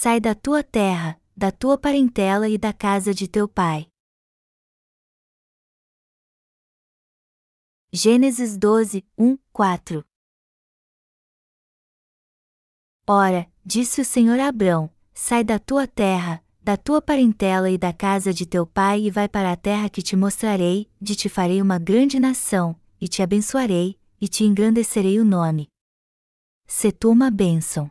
sai da tua terra, da tua parentela e da casa de teu pai. Gênesis 12, 1, 4 Ora, disse o Senhor a Abrão: Sai da tua terra, da tua parentela e da casa de teu pai e vai para a terra que te mostrarei, de te farei uma grande nação, e te abençoarei, e te engrandecerei o nome. Se tu uma bênção.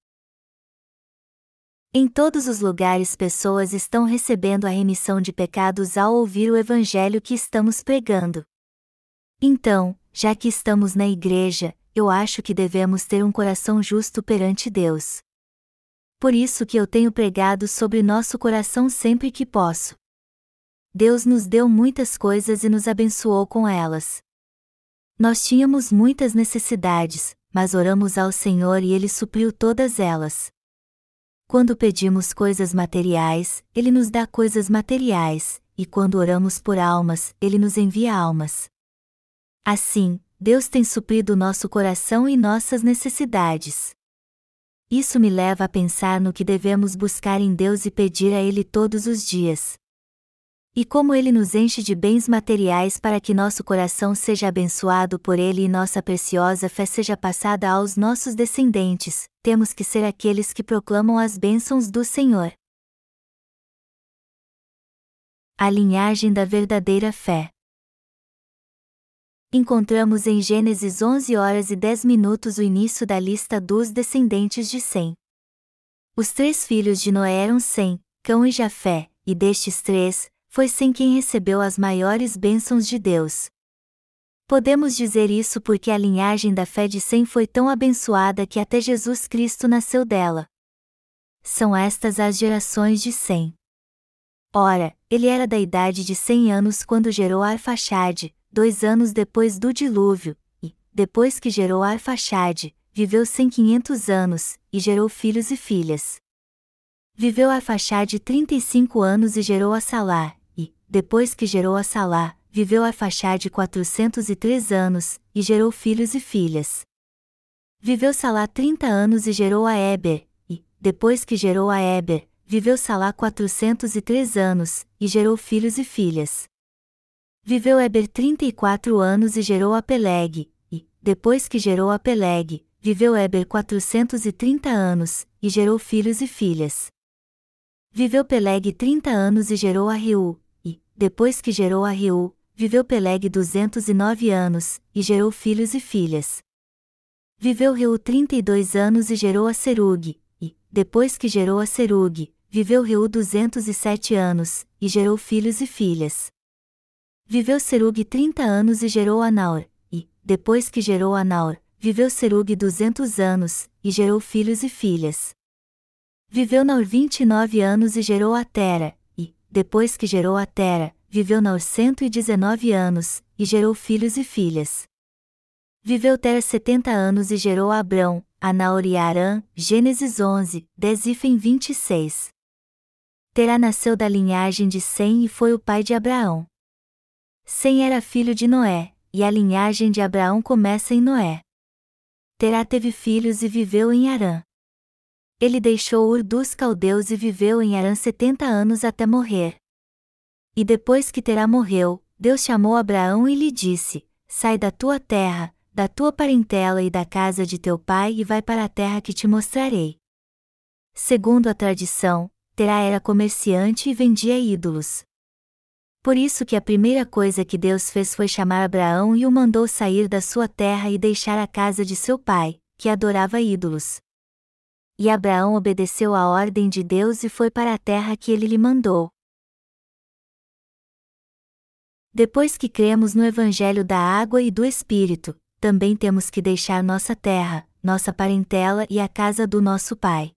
Em todos os lugares pessoas estão recebendo a remissão de pecados ao ouvir o evangelho que estamos pregando. Então, já que estamos na igreja, eu acho que devemos ter um coração justo perante Deus. Por isso que eu tenho pregado sobre nosso coração sempre que posso. Deus nos deu muitas coisas e nos abençoou com elas. Nós tínhamos muitas necessidades, mas oramos ao Senhor e Ele supriu todas elas. Quando pedimos coisas materiais, Ele nos dá coisas materiais, e quando oramos por almas, Ele nos envia almas. Assim, Deus tem suprido nosso coração e nossas necessidades. Isso me leva a pensar no que devemos buscar em Deus e pedir a Ele todos os dias. E como Ele nos enche de bens materiais para que nosso coração seja abençoado por Ele e nossa preciosa fé seja passada aos nossos descendentes, temos que ser aqueles que proclamam as bênçãos do Senhor. A linhagem da verdadeira fé encontramos em Gênesis 11 horas e 10 minutos o início da lista dos descendentes de Sem. Os três filhos de Noé eram Sem, Cão e Jafé, e destes três, foi Sem quem recebeu as maiores bênçãos de Deus. Podemos dizer isso porque a linhagem da fé de Sem foi tão abençoada que até Jesus Cristo nasceu dela. São estas as gerações de Sem. Ora, ele era da idade de cem anos quando gerou Arfaxade, dois anos depois do dilúvio, e, depois que gerou Arfaxade, viveu cem quinhentos anos, e gerou filhos e filhas. Viveu Arfaxade trinta e cinco anos e gerou a Salá, e, depois que gerou a Salá, viveu Arfaxade quatrocentos e três anos, e gerou filhos e filhas. Viveu Salá trinta anos e gerou a Eber, e, depois que gerou a Eber, viveu Salá quatrocentos e três anos, e gerou filhos e filhas. Viveu Eber 34 anos e gerou a Peleg, e, depois que gerou a Peleg, viveu Eber 430 anos, e gerou filhos e filhas. Viveu Peleg 30 anos e gerou a Riu, e, depois que gerou a Riu, viveu Peleg 209 anos, e gerou filhos e filhas. Viveu Riu 32 anos e gerou a Serug, e, depois que gerou a Serug, viveu Riu 207 anos, e gerou filhos e filhas. Viveu Serug 30 anos e gerou Anaur, e, depois que gerou Anaur, viveu Serug 200 anos, e gerou filhos e filhas. Viveu Naur 29 anos e gerou a Tera, depois que gerou a Tera, viveu Naur 119 anos, e gerou filhos e filhas. Viveu Tera 70 anos e gerou a Abrão, Anaur e Arã, Gênesis 11, 10 e 26. Terá nasceu da linhagem de Sem e foi o pai de Abraão. Sem era filho de Noé, e a linhagem de Abraão começa em Noé. Terá teve filhos e viveu em Arã. Ele deixou Ur dos caldeus e viveu em Arã setenta anos até morrer. E depois que Terá morreu, Deus chamou Abraão e lhe disse: Sai da tua terra, da tua parentela e da casa de teu pai e vai para a terra que te mostrarei. Segundo a tradição, Terá era comerciante e vendia ídolos. Por isso que a primeira coisa que Deus fez foi chamar Abraão e o mandou sair da sua terra e deixar a casa de seu pai, que adorava ídolos. E Abraão obedeceu à ordem de Deus e foi para a terra que ele lhe mandou. Depois que cremos no Evangelho da Água e do Espírito, também temos que deixar nossa terra, nossa parentela e a casa do nosso Pai.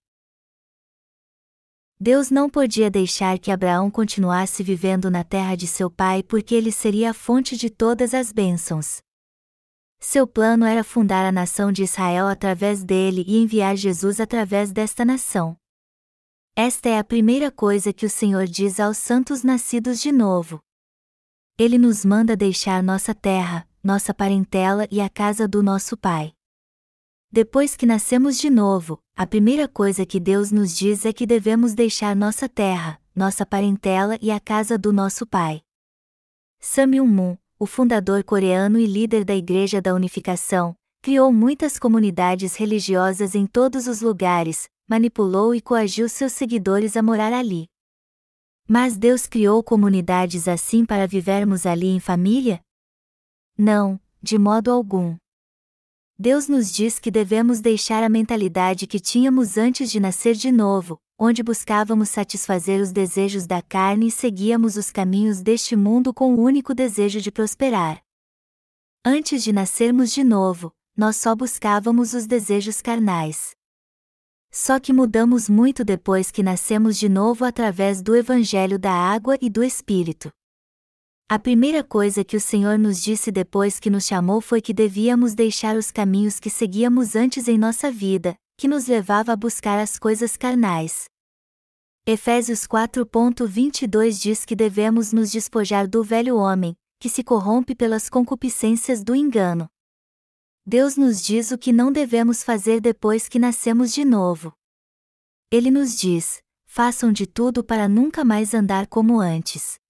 Deus não podia deixar que Abraão continuasse vivendo na terra de seu pai porque ele seria a fonte de todas as bênçãos. Seu plano era fundar a nação de Israel através dele e enviar Jesus através desta nação. Esta é a primeira coisa que o Senhor diz aos santos nascidos de novo. Ele nos manda deixar nossa terra, nossa parentela e a casa do nosso Pai. Depois que nascemos de novo, a primeira coisa que Deus nos diz é que devemos deixar nossa terra, nossa parentela e a casa do nosso Pai. Sam Myung-moon, o fundador coreano e líder da Igreja da Unificação, criou muitas comunidades religiosas em todos os lugares, manipulou e coagiu seus seguidores a morar ali. Mas Deus criou comunidades assim para vivermos ali em família? Não, de modo algum. Deus nos diz que devemos deixar a mentalidade que tínhamos antes de nascer de novo, onde buscávamos satisfazer os desejos da carne e seguíamos os caminhos deste mundo com o único desejo de prosperar. Antes de nascermos de novo, nós só buscávamos os desejos carnais. Só que mudamos muito depois que nascemos de novo através do Evangelho da Água e do Espírito. A primeira coisa que o Senhor nos disse depois que nos chamou foi que devíamos deixar os caminhos que seguíamos antes em nossa vida, que nos levava a buscar as coisas carnais. Efésios 4.22 diz que devemos nos despojar do velho homem, que se corrompe pelas concupiscências do engano. Deus nos diz o que não devemos fazer depois que nascemos de novo. Ele nos diz: façam de tudo para nunca mais andar como antes.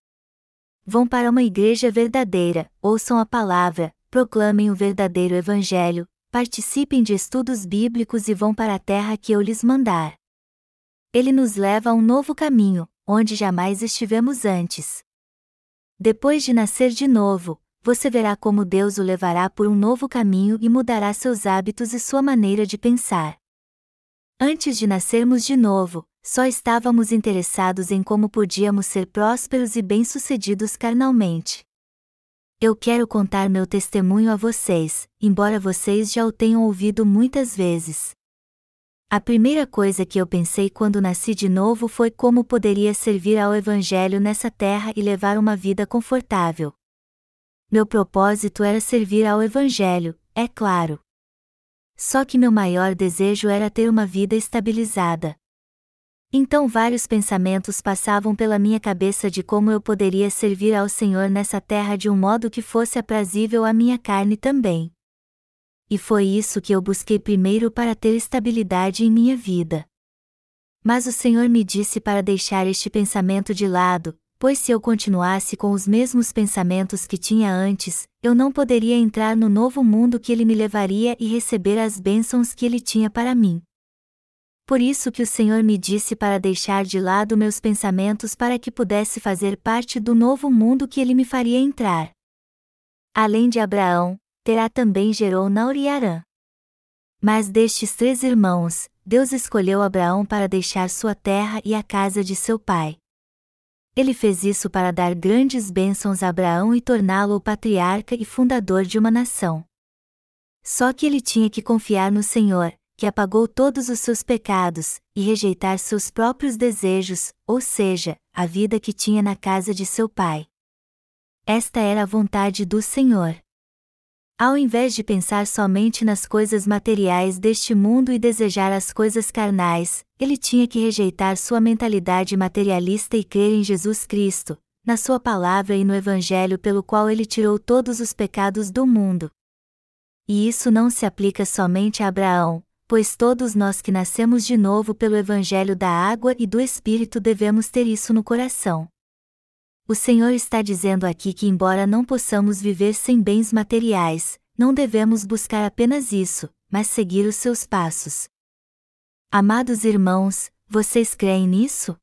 Vão para uma igreja verdadeira, ouçam a palavra, proclamem o verdadeiro evangelho, participem de estudos bíblicos e vão para a terra que eu lhes mandar. Ele nos leva a um novo caminho, onde jamais estivemos antes. Depois de nascer de novo, você verá como Deus o levará por um novo caminho e mudará seus hábitos e sua maneira de pensar. Antes de nascermos de novo, só estávamos interessados em como podíamos ser prósperos e bem-sucedidos carnalmente. Eu quero contar meu testemunho a vocês, embora vocês já o tenham ouvido muitas vezes. A primeira coisa que eu pensei quando nasci de novo foi como poderia servir ao Evangelho nessa terra e levar uma vida confortável. Meu propósito era servir ao Evangelho, é claro. Só que meu maior desejo era ter uma vida estabilizada. Então vários pensamentos passavam pela minha cabeça de como eu poderia servir ao Senhor nessa terra de um modo que fosse aprazível à minha carne também. E foi isso que eu busquei primeiro para ter estabilidade em minha vida. Mas o Senhor me disse para deixar este pensamento de lado, pois se eu continuasse com os mesmos pensamentos que tinha antes, eu não poderia entrar no novo mundo que ele me levaria e receber as bênçãos que ele tinha para mim. Por isso que o Senhor me disse para deixar de lado meus pensamentos para que pudesse fazer parte do novo mundo que ele me faria entrar. Além de Abraão, Terá também gerou Naor e Arã. Mas destes três irmãos, Deus escolheu Abraão para deixar sua terra e a casa de seu pai. Ele fez isso para dar grandes bênçãos a Abraão e torná-lo o patriarca e fundador de uma nação. Só que ele tinha que confiar no Senhor, que apagou todos os seus pecados, e rejeitar seus próprios desejos, ou seja, a vida que tinha na casa de seu pai. Esta era a vontade do Senhor. Ao invés de pensar somente nas coisas materiais deste mundo e desejar as coisas carnais, ele tinha que rejeitar sua mentalidade materialista e crer em Jesus Cristo, na Sua palavra e no Evangelho pelo qual ele tirou todos os pecados do mundo. E isso não se aplica somente a Abraão, pois todos nós que nascemos de novo pelo Evangelho da água e do Espírito devemos ter isso no coração. O Senhor está dizendo aqui que, embora não possamos viver sem bens materiais, não devemos buscar apenas isso, mas seguir os seus passos. Amados irmãos, vocês creem nisso?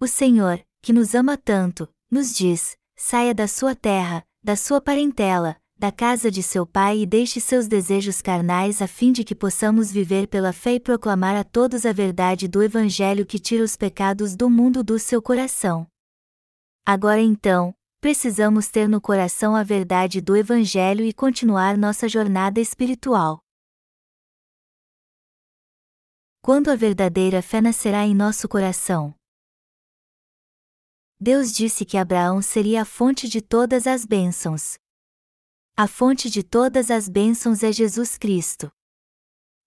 O Senhor, que nos ama tanto, nos diz: saia da sua terra, da sua parentela, da casa de seu pai e deixe seus desejos carnais a fim de que possamos viver pela fé e proclamar a todos a verdade do Evangelho que tira os pecados do mundo do seu coração. Agora então, precisamos ter no coração a verdade do Evangelho e continuar nossa jornada espiritual. Quando a verdadeira fé nascerá em nosso coração? Deus disse que Abraão seria a fonte de todas as bênçãos. A fonte de todas as bênçãos é Jesus Cristo.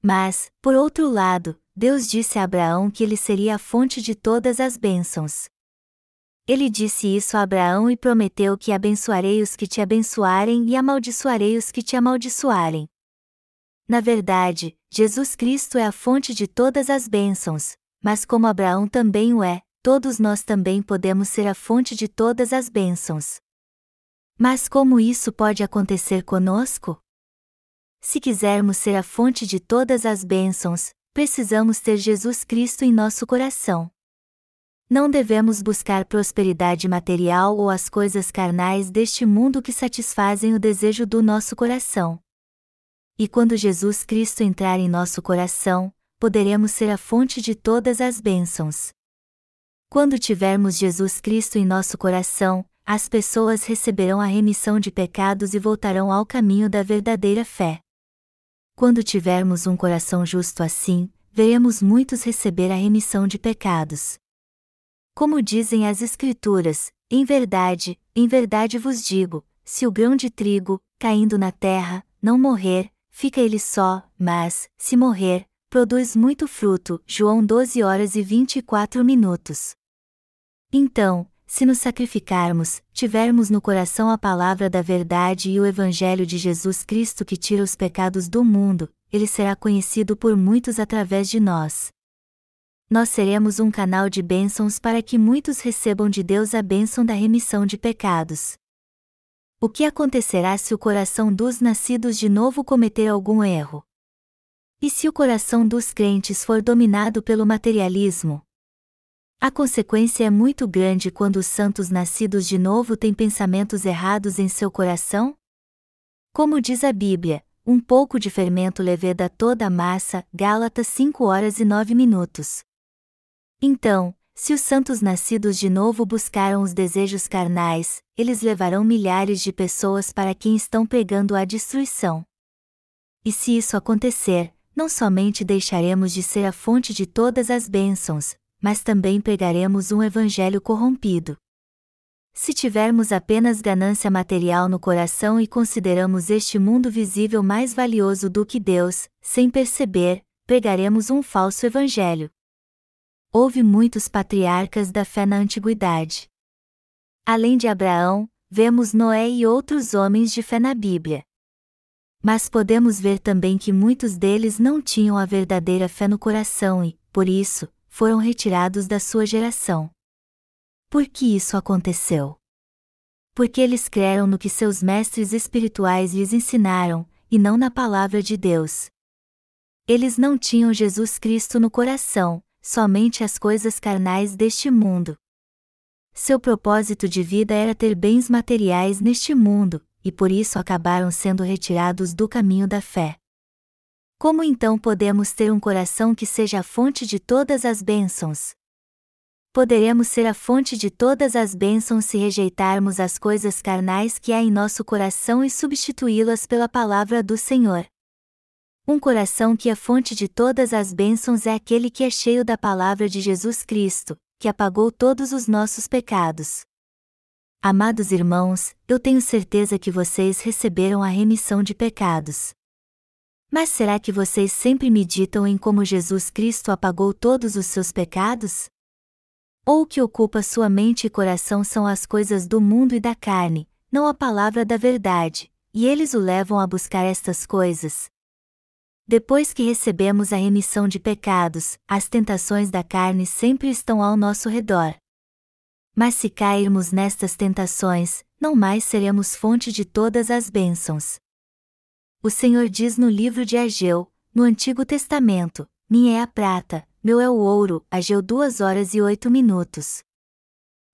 Mas, por outro lado, Deus disse a Abraão que ele seria a fonte de todas as bênçãos. Ele disse isso a Abraão e prometeu que abençoarei os que te abençoarem e amaldiçoarei os que te amaldiçoarem. Na verdade, Jesus Cristo é a fonte de todas as bênçãos, mas como Abraão também o é, todos nós também podemos ser a fonte de todas as bênçãos. Mas como isso pode acontecer conosco? Se quisermos ser a fonte de todas as bênçãos, precisamos ter Jesus Cristo em nosso coração. Não devemos buscar prosperidade material ou as coisas carnais deste mundo que satisfazem o desejo do nosso coração. E quando Jesus Cristo entrar em nosso coração, poderemos ser a fonte de todas as bênçãos. Quando tivermos Jesus Cristo em nosso coração, as pessoas receberão a remissão de pecados e voltarão ao caminho da verdadeira fé. Quando tivermos um coração justo assim, veremos muitos receber a remissão de pecados. Como dizem as Escrituras, em verdade, em verdade vos digo: se o grão de trigo, caindo na terra, não morrer, fica ele só, mas, se morrer, produz muito fruto. João 12 horas e 24 minutos. Então, se nos sacrificarmos, tivermos no coração a palavra da verdade e o Evangelho de Jesus Cristo que tira os pecados do mundo, ele será conhecido por muitos através de nós. Nós seremos um canal de bênçãos para que muitos recebam de Deus a bênção da remissão de pecados. O que acontecerá se o coração dos nascidos de novo cometer algum erro? E se o coração dos crentes for dominado pelo materialismo? A consequência é muito grande quando os santos nascidos de novo têm pensamentos errados em seu coração? Como diz a Bíblia, um pouco de fermento leveda toda a massa, Gálatas 5 horas e 9 minutos. Então, se os santos nascidos de novo buscaram os desejos carnais, eles levarão milhares de pessoas para quem estão pregando a destruição. E se isso acontecer, não somente deixaremos de ser a fonte de todas as bênçãos, mas também pregaremos um evangelho corrompido. Se tivermos apenas ganância material no coração e consideramos este mundo visível mais valioso do que Deus, sem perceber, pregaremos um falso evangelho. Houve muitos patriarcas da fé na antiguidade. Além de Abraão, vemos Noé e outros homens de fé na Bíblia. Mas podemos ver também que muitos deles não tinham a verdadeira fé no coração e, por isso, foram retirados da sua geração. Por que isso aconteceu? Porque eles creram no que seus mestres espirituais lhes ensinaram, e não na palavra de Deus. Eles não tinham Jesus Cristo no coração, somente as coisas carnais deste mundo. Seu propósito de vida era ter bens materiais neste mundo, e por isso acabaram sendo retirados do caminho da fé. Como então podemos ter um coração que seja a fonte de todas as bênçãos? Poderemos ser a fonte de todas as bênçãos se rejeitarmos as coisas carnais que há em nosso coração e substituí-las pela palavra do Senhor. Um coração que é fonte de todas as bênçãos é aquele que é cheio da palavra de Jesus Cristo, que apagou todos os nossos pecados. Amados irmãos, eu tenho certeza que vocês receberam a remissão de pecados. Mas será que vocês sempre meditam em como Jesus Cristo apagou todos os seus pecados? Ou o que ocupa sua mente e coração são as coisas do mundo e da carne, não a palavra da verdade, e eles o levam a buscar estas coisas? Depois que recebemos a remissão de pecados, as tentações da carne sempre estão ao nosso redor. Mas se cairmos nestas tentações, não mais seremos fonte de todas as bênçãos. O Senhor diz no livro de Ageu, no Antigo Testamento: Minha é a prata, meu é o ouro, Ageu 2 horas e 8 minutos.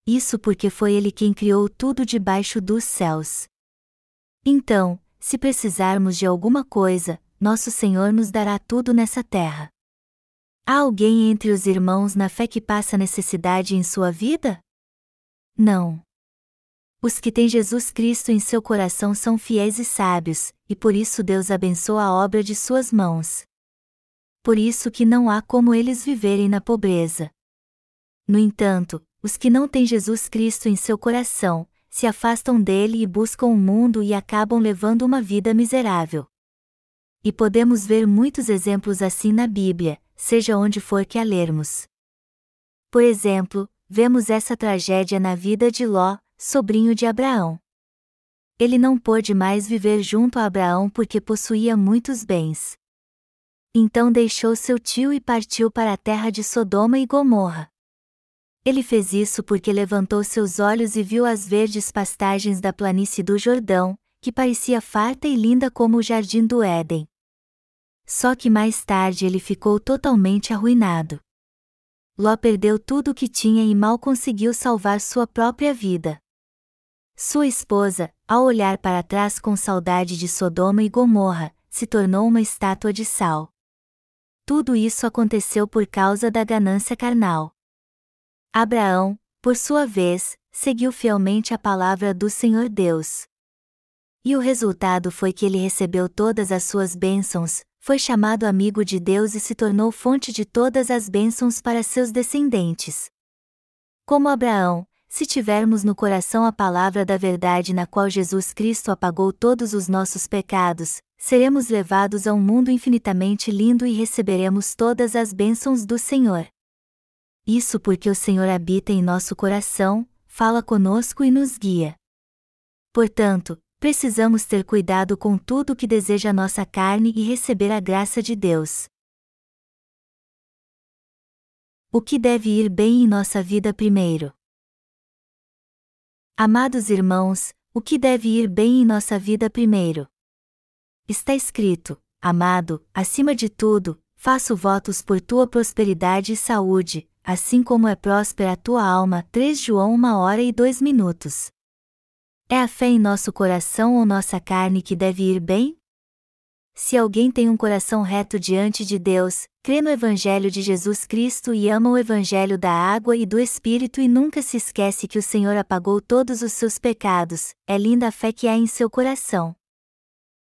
Isso porque foi Ele quem criou tudo debaixo dos céus. Então, se precisarmos de alguma coisa, nosso Senhor nos dará tudo nessa terra. Há alguém entre os irmãos na fé que passa necessidade em sua vida? Não. Os que têm Jesus Cristo em seu coração são fiéis e sábios, e por isso Deus abençoa a obra de suas mãos. Por isso que não há como eles viverem na pobreza. No entanto, os que não têm Jesus Cristo em seu coração, se afastam dele e buscam o mundo e acabam levando uma vida miserável. E podemos ver muitos exemplos assim na Bíblia, seja onde for que a lermos. Por exemplo, vemos essa tragédia na vida de Ló, sobrinho de Abraão. Ele não pôde mais viver junto a Abraão porque possuía muitos bens. Então deixou seu tio e partiu para a terra de Sodoma e Gomorra. Ele fez isso porque levantou seus olhos e viu as verdes pastagens da planície do Jordão, que parecia farta e linda como o jardim do Éden. Só que mais tarde ele ficou totalmente arruinado. Ló perdeu tudo o que tinha e mal conseguiu salvar sua própria vida. Sua esposa, ao olhar para trás com saudade de Sodoma e Gomorra, se tornou uma estátua de sal. Tudo isso aconteceu por causa da ganância carnal. Abraão, por sua vez, seguiu fielmente a palavra do Senhor Deus. E o resultado foi que ele recebeu todas as suas bênçãos, foi chamado amigo de Deus e se tornou fonte de todas as bênçãos para seus descendentes. Como Abraão, se tivermos no coração a palavra da verdade na qual Jesus Cristo apagou todos os nossos pecados, seremos levados a um mundo infinitamente lindo e receberemos todas as bênçãos do Senhor. Isso porque o Senhor habita em nosso coração, fala conosco e nos guia. Portanto, precisamos ter cuidado com tudo que deseja nossa carne e receber a graça de Deus. O que deve ir bem em nossa vida primeiro? Amados irmãos, o que deve ir bem em nossa vida primeiro? Está escrito: Amado, acima de tudo, faço votos por tua prosperidade e saúde, assim como é próspera a tua alma. 3 João 1 hora e 2 minutos. É a fé em nosso coração ou nossa carne que deve ir bem? Se alguém tem um coração reto diante de Deus, crê no Evangelho de Jesus Cristo e ama o Evangelho da água e do Espírito e nunca se esquece que o Senhor apagou todos os seus pecados, é linda a fé que há em seu coração.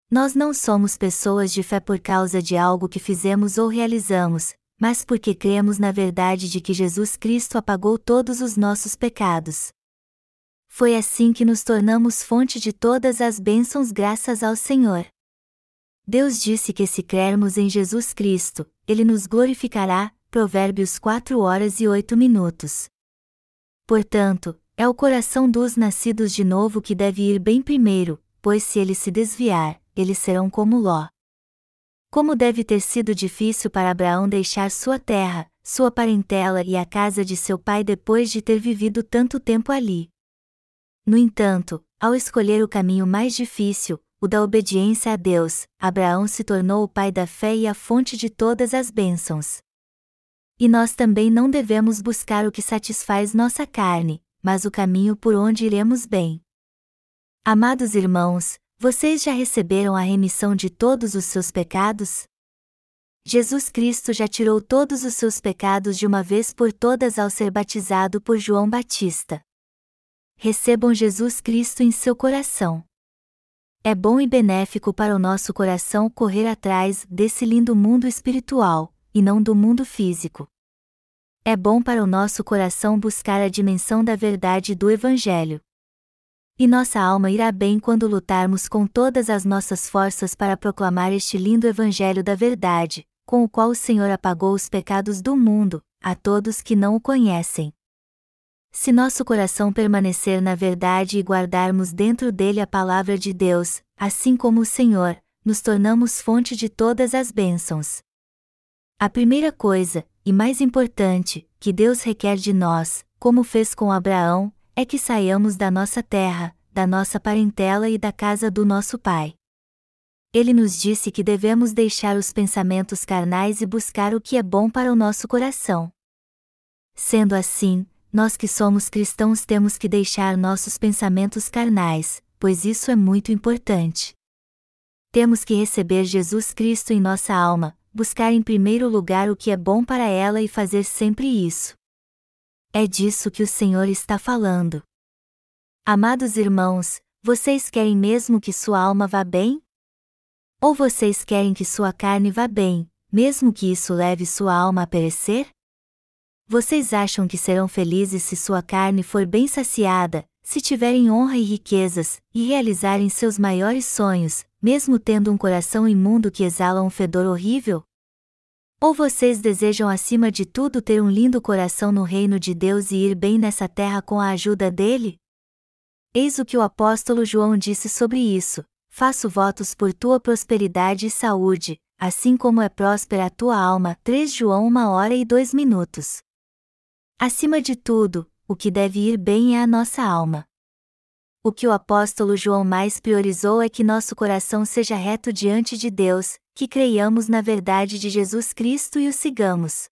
Nós não somos pessoas de fé por causa de algo que fizemos ou realizamos, mas porque cremos na verdade de que Jesus Cristo apagou todos os nossos pecados. Foi assim que nos tornamos fonte de todas as bênçãos graças ao Senhor. Deus disse que se crermos em Jesus Cristo, Ele nos glorificará. Provérbios 4 horas e 8 minutos. Portanto, é o coração dos nascidos de novo que deve ir bem primeiro, pois se ele se desviar, eles serão como Ló. Como deve ter sido difícil para Abraão deixar sua terra, sua parentela e a casa de seu pai depois de ter vivido tanto tempo ali. No entanto, ao escolher o caminho mais difícil, o da obediência a Deus, Abraão se tornou o pai da fé e a fonte de todas as bênçãos. E nós também não devemos buscar o que satisfaz nossa carne, mas o caminho por onde iremos bem. Amados irmãos, vocês já receberam a remissão de todos os seus pecados? Jesus Cristo já tirou todos os seus pecados de uma vez por todas ao ser batizado por João Batista. Recebam Jesus Cristo em seu coração. É bom e benéfico para o nosso coração correr atrás desse lindo mundo espiritual, e não do mundo físico. É bom para o nosso coração buscar a dimensão da verdade do Evangelho. E nossa alma irá bem quando lutarmos com todas as nossas forças para proclamar este lindo Evangelho da verdade, com o qual o Senhor apagou os pecados do mundo, a todos que não o conhecem. Se nosso coração permanecer na verdade e guardarmos dentro dele a palavra de Deus, assim como o Senhor, nos tornamos fonte de todas as bênçãos. A primeira coisa, e mais importante, que Deus requer de nós, como fez com Abraão, é que saiamos da nossa terra, da nossa parentela e da casa do nosso Pai. Ele nos disse que devemos deixar os pensamentos carnais e buscar o que é bom para o nosso coração. Sendo assim, nós que somos cristãos temos que deixar nossos pensamentos carnais, pois isso é muito importante. Temos que receber Jesus Cristo em nossa alma, buscar em primeiro lugar o que é bom para ela e fazer sempre isso. É disso que o Senhor está falando. Amados irmãos, vocês querem mesmo que sua alma vá bem? Ou vocês querem que sua carne vá bem, mesmo que isso leve sua alma a perecer? Vocês acham que serão felizes se sua carne for bem saciada, se tiverem honra e riquezas, e realizarem seus maiores sonhos, mesmo tendo um coração imundo que exala um fedor horrível? Ou vocês desejam acima de tudo ter um lindo coração no reino de Deus e ir bem nessa terra com a ajuda dele? Eis o que o apóstolo João disse sobre isso: Faço votos por tua prosperidade e saúde, assim como é próspera a tua alma. 3 João 1 hora e 2 minutos. Acima de tudo, o que deve ir bem é a nossa alma. O que o apóstolo João mais priorizou é que nosso coração seja reto diante de Deus, que creiamos na verdade de Jesus Cristo e o sigamos.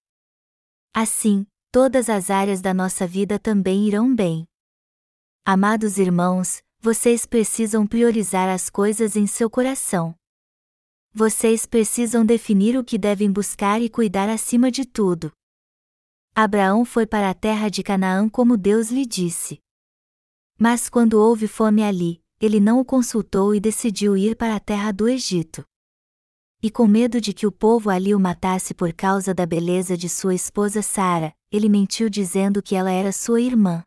Assim, todas as áreas da nossa vida também irão bem. Amados irmãos, vocês precisam priorizar as coisas em seu coração. Vocês precisam definir o que devem buscar e cuidar acima de tudo. Abraão foi para a terra de Canaã como Deus lhe disse. Mas quando houve fome ali, ele não o consultou e decidiu ir para a terra do Egito. E com medo de que o povo ali o matasse por causa da beleza de sua esposa Sara, ele mentiu dizendo que ela era sua irmã.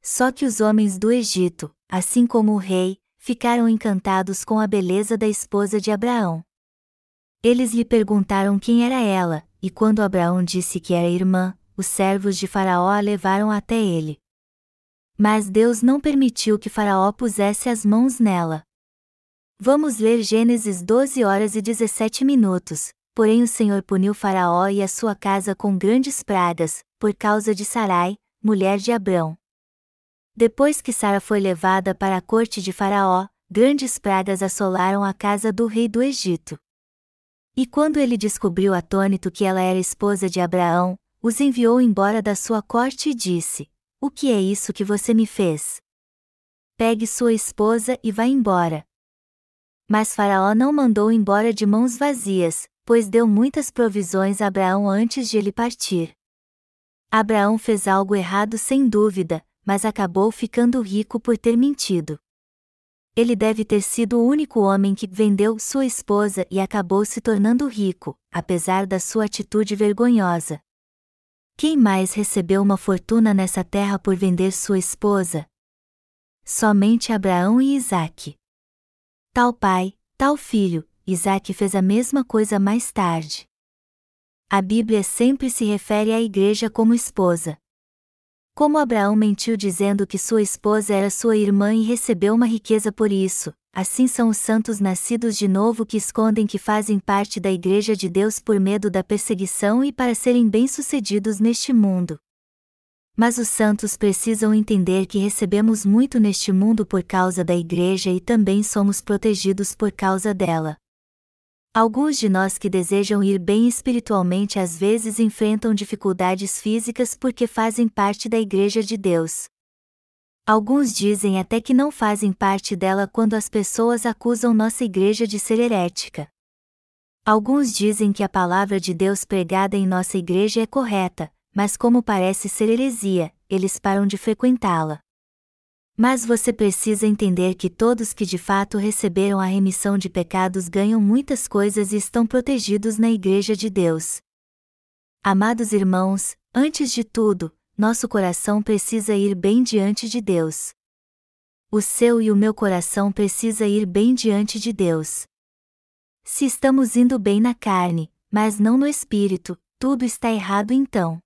Só que os homens do Egito, assim como o rei, ficaram encantados com a beleza da esposa de Abraão. Eles lhe perguntaram quem era ela, e quando Abraão disse que era irmã, os servos de Faraó a levaram até ele. Mas Deus não permitiu que Faraó pusesse as mãos nela. Vamos ler Gênesis 12 horas e 17 minutos. Porém o Senhor puniu Faraó e a sua casa com grandes pragas, por causa de Sarai, mulher de Abrão. Depois que Sara foi levada para a corte de Faraó, grandes pragas assolaram a casa do rei do Egito. E quando ele descobriu atônito que ela era esposa de Abraão, os enviou embora da sua corte e disse: O que é isso que você me fez? Pegue sua esposa e vá embora. Mas Faraó não mandou embora de mãos vazias, pois deu muitas provisões a Abraão antes de ele partir. Abraão fez algo errado sem dúvida, mas acabou ficando rico por ter mentido. Ele deve ter sido o único homem que vendeu sua esposa e acabou se tornando rico, apesar da sua atitude vergonhosa. Quem mais recebeu uma fortuna nessa terra por vender sua esposa? Somente Abraão e Isaque. Tal pai, tal filho, Isaque fez a mesma coisa mais tarde. A Bíblia sempre se refere à igreja como esposa. Como Abraão mentiu dizendo que sua esposa era sua irmã e recebeu uma riqueza por isso, assim são os santos nascidos de novo que escondem que fazem parte da Igreja de Deus por medo da perseguição e para serem bem-sucedidos neste mundo. Mas os santos precisam entender que recebemos muito neste mundo por causa da Igreja e também somos protegidos por causa dela. Alguns de nós que desejam ir bem espiritualmente às vezes enfrentam dificuldades físicas porque fazem parte da Igreja de Deus. Alguns dizem até que não fazem parte dela quando as pessoas acusam nossa igreja de ser herética. Alguns dizem que a palavra de Deus pregada em nossa igreja é correta, mas como parece ser heresia, eles param de frequentá-la. Mas você precisa entender que todos que de fato receberam a remissão de pecados ganham muitas coisas e estão protegidos na Igreja de Deus. Amados irmãos, antes de tudo, nosso coração precisa ir bem diante de Deus. O seu e o meu coração precisa ir bem diante de Deus. Se estamos indo bem na carne, mas não no espírito, tudo está errado então.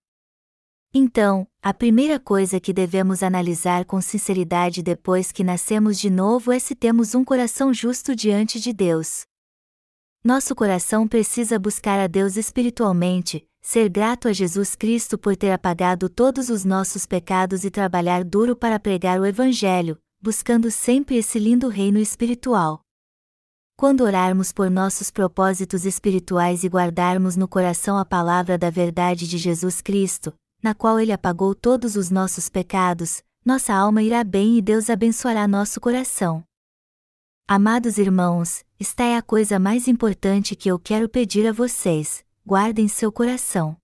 Então, a primeira coisa que devemos analisar com sinceridade depois que nascemos de novo é se temos um coração justo diante de Deus. Nosso coração precisa buscar a Deus espiritualmente, ser grato a Jesus Cristo por ter apagado todos os nossos pecados e trabalhar duro para pregar o Evangelho, buscando sempre esse lindo reino espiritual. Quando orarmos por nossos propósitos espirituais e guardarmos no coração a palavra da verdade de Jesus Cristo, na qual Ele apagou todos os nossos pecados, nossa alma irá bem e Deus abençoará nosso coração. Amados irmãos, esta é a coisa mais importante que eu quero pedir a vocês: guardem seu coração.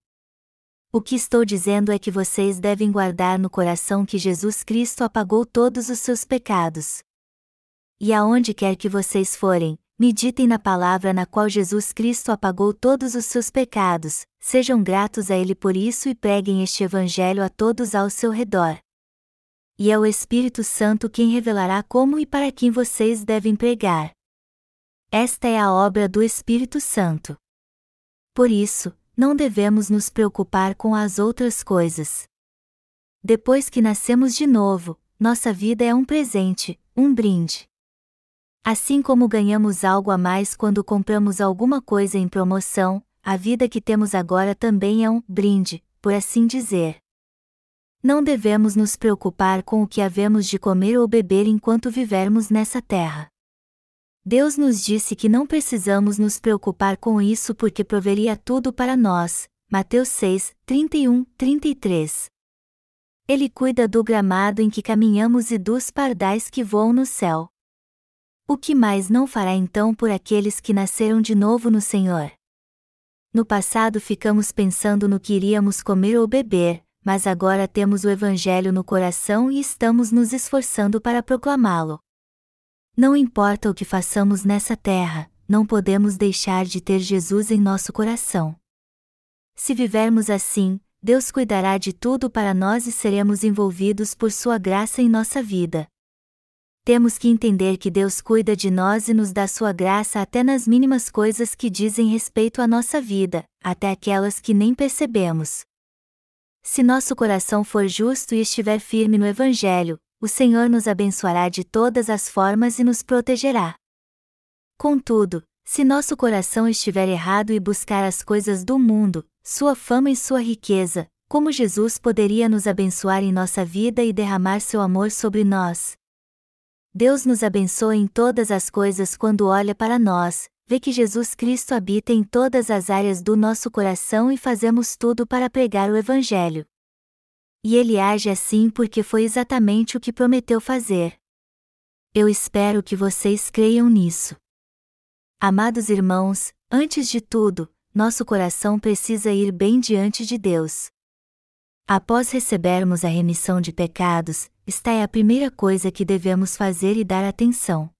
O que estou dizendo é que vocês devem guardar no coração que Jesus Cristo apagou todos os seus pecados. E aonde quer que vocês forem, meditem na palavra na qual Jesus Cristo apagou todos os seus pecados, sejam gratos a Ele por isso e preguem este Evangelho a todos ao seu redor. E é o Espírito Santo quem revelará como e para quem vocês devem pregar. Esta é a obra do Espírito Santo. Por isso, não devemos nos preocupar com as outras coisas. Depois que nascemos de novo, nossa vida é um presente, um brinde. Assim como ganhamos algo a mais quando compramos alguma coisa em promoção, a vida que temos agora também é um brinde, por assim dizer. Não devemos nos preocupar com o que havemos de comer ou beber enquanto vivermos nessa terra. Deus nos disse que não precisamos nos preocupar com isso porque proveria tudo para nós. Mateus 6, 31, 33. Ele cuida do gramado em que caminhamos e dos pardais que voam no céu. O que mais não fará então por aqueles que nasceram de novo no Senhor? No passado ficamos pensando no que iríamos comer ou beber, mas agora temos o Evangelho no coração e estamos nos esforçando para proclamá-lo. Não importa o que façamos nessa terra, não podemos deixar de ter Jesus em nosso coração. Se vivermos assim, Deus cuidará de tudo para nós e seremos envolvidos por Sua graça em nossa vida. Temos que entender que Deus cuida de nós e nos dá Sua graça até nas mínimas coisas que dizem respeito à nossa vida, até aquelas que nem percebemos. Se nosso coração for justo e estiver firme no Evangelho, o Senhor nos abençoará de todas as formas e nos protegerá. Contudo, se nosso coração estiver errado e buscar as coisas do mundo, sua fama e sua riqueza, como Jesus poderia nos abençoar em nossa vida e derramar seu amor sobre nós? Deus nos abençoa em todas as coisas quando olha para nós, vê que Jesus Cristo habita em todas as áreas do nosso coração e fazemos tudo para pregar o Evangelho. E ele age assim porque foi exatamente o que prometeu fazer. Eu espero que vocês creiam nisso. Amados irmãos, antes de tudo, nosso coração precisa ir bem diante de Deus. Após recebermos a remissão de pecados, esta é a primeira coisa que devemos fazer e dar atenção.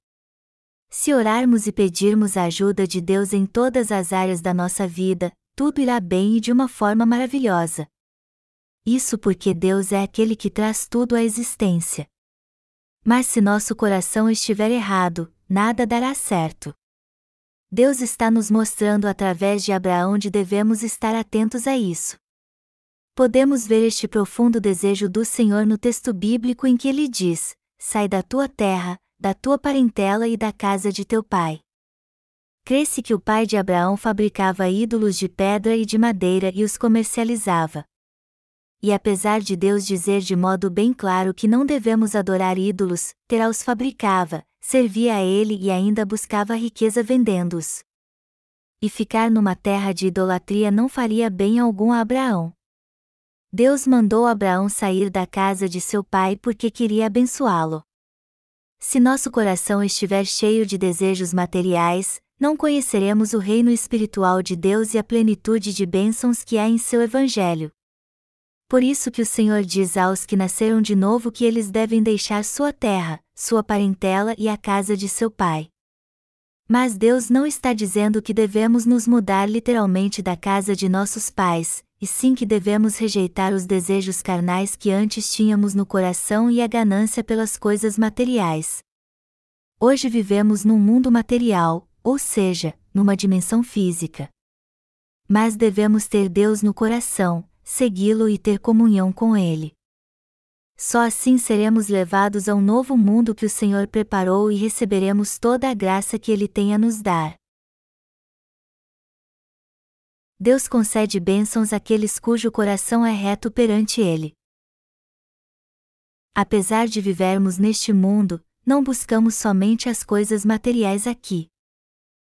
Se orarmos e pedirmos a ajuda de Deus em todas as áreas da nossa vida, tudo irá bem e de uma forma maravilhosa. Isso porque Deus é aquele que traz tudo à existência. Mas se nosso coração estiver errado, nada dará certo. Deus está nos mostrando através de Abraão onde devemos estar atentos a isso. Podemos ver este profundo desejo do Senhor no texto bíblico em que ele diz: Sai da tua terra, da tua parentela e da casa de teu pai. Cresce que o pai de Abraão fabricava ídolos de pedra e de madeira e os comercializava e apesar de Deus dizer de modo bem claro que não devemos adorar ídolos, Terá os fabricava, servia a ele e ainda buscava riqueza vendendo-os. E ficar numa terra de idolatria não faria bem algum a Abraão. Deus mandou Abraão sair da casa de seu pai porque queria abençoá-lo. Se nosso coração estiver cheio de desejos materiais, não conheceremos o reino espiritual de Deus e a plenitude de bênçãos que há em seu Evangelho. Por isso que o Senhor diz aos que nasceram de novo que eles devem deixar sua terra, sua parentela e a casa de seu pai. Mas Deus não está dizendo que devemos nos mudar literalmente da casa de nossos pais, e sim que devemos rejeitar os desejos carnais que antes tínhamos no coração e a ganância pelas coisas materiais. Hoje vivemos num mundo material, ou seja, numa dimensão física. Mas devemos ter Deus no coração, segui-lo e ter comunhão com Ele. Só assim seremos levados a um novo mundo que o Senhor preparou e receberemos toda a graça que Ele tem a nos dar. Deus concede bênçãos àqueles cujo coração é reto perante Ele. Apesar de vivermos neste mundo, não buscamos somente as coisas materiais aqui.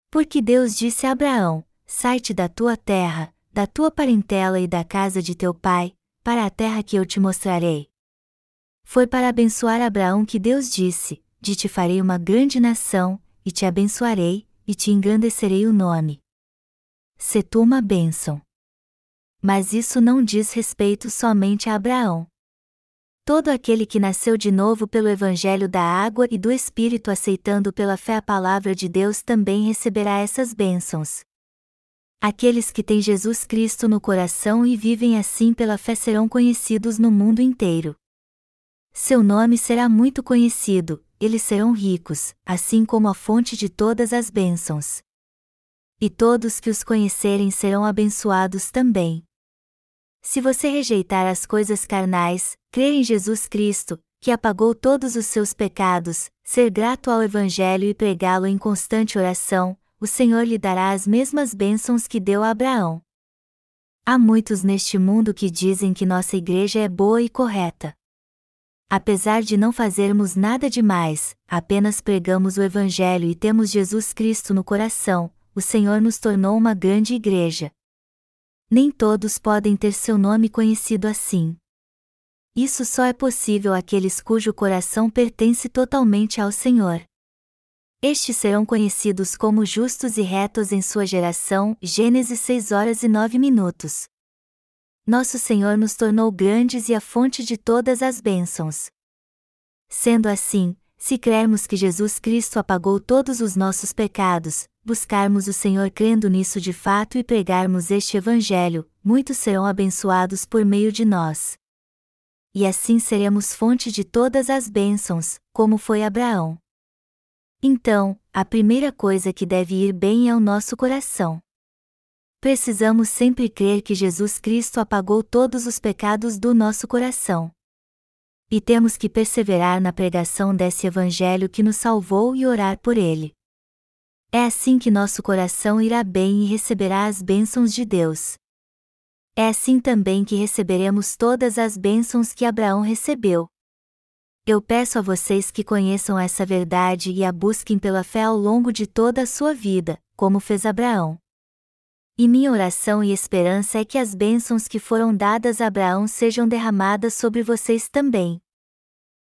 Porque Deus disse a Abraão: Sai-te da tua terra, da tua parentela e da casa de teu pai, para a terra que eu te mostrarei. Foi para abençoar Abraão que Deus disse: De te farei uma grande nação, e te abençoarei, e te engrandecerei o nome. Se tu uma bênção. Mas isso não diz respeito somente a Abraão. Todo aquele que nasceu de novo pelo Evangelho da água e do Espírito aceitando pela fé a palavra de Deus também receberá essas bênçãos. Aqueles que têm Jesus Cristo no coração e vivem assim pela fé serão conhecidos no mundo inteiro. Seu nome será muito conhecido, eles serão ricos, assim como a fonte de todas as bênçãos. E todos que os conhecerem serão abençoados também. Se você rejeitar as coisas carnais, crer em Jesus Cristo, que apagou todos os seus pecados, ser grato ao Evangelho e pregá-lo em constante oração, o Senhor lhe dará as mesmas bênçãos que deu a Abraão. Há muitos neste mundo que dizem que nossa igreja é boa e correta. Apesar de não fazermos nada demais, apenas pregamos o Evangelho e temos Jesus Cristo no coração, o Senhor nos tornou uma grande igreja. Nem todos podem ter seu nome conhecido assim. Isso só é possível àqueles cujo coração pertence totalmente ao Senhor. Estes serão conhecidos como justos e retos em sua geração. Gênesis 6 horas e 9 minutos. Nosso Senhor nos tornou grandes e a fonte de todas as bênçãos. Sendo assim, se crermos que Jesus Cristo apagou todos os nossos pecados, buscarmos o Senhor crendo nisso de fato e pregarmos este Evangelho, muitos serão abençoados por meio de nós. E assim seremos fonte de todas as bênçãos, como foi Abraão. Então, a primeira coisa que deve ir bem é o nosso coração. Precisamos sempre crer que Jesus Cristo apagou todos os pecados do nosso coração. E temos que perseverar na pregação desse Evangelho que nos salvou e orar por ele. É assim que nosso coração irá bem e receberá as bênçãos de Deus. É assim também que receberemos todas as bênçãos que Abraão recebeu. Eu peço a vocês que conheçam essa verdade e a busquem pela fé ao longo de toda a sua vida, como fez Abraão. E minha oração e esperança é que as bênçãos que foram dadas a Abraão sejam derramadas sobre vocês também.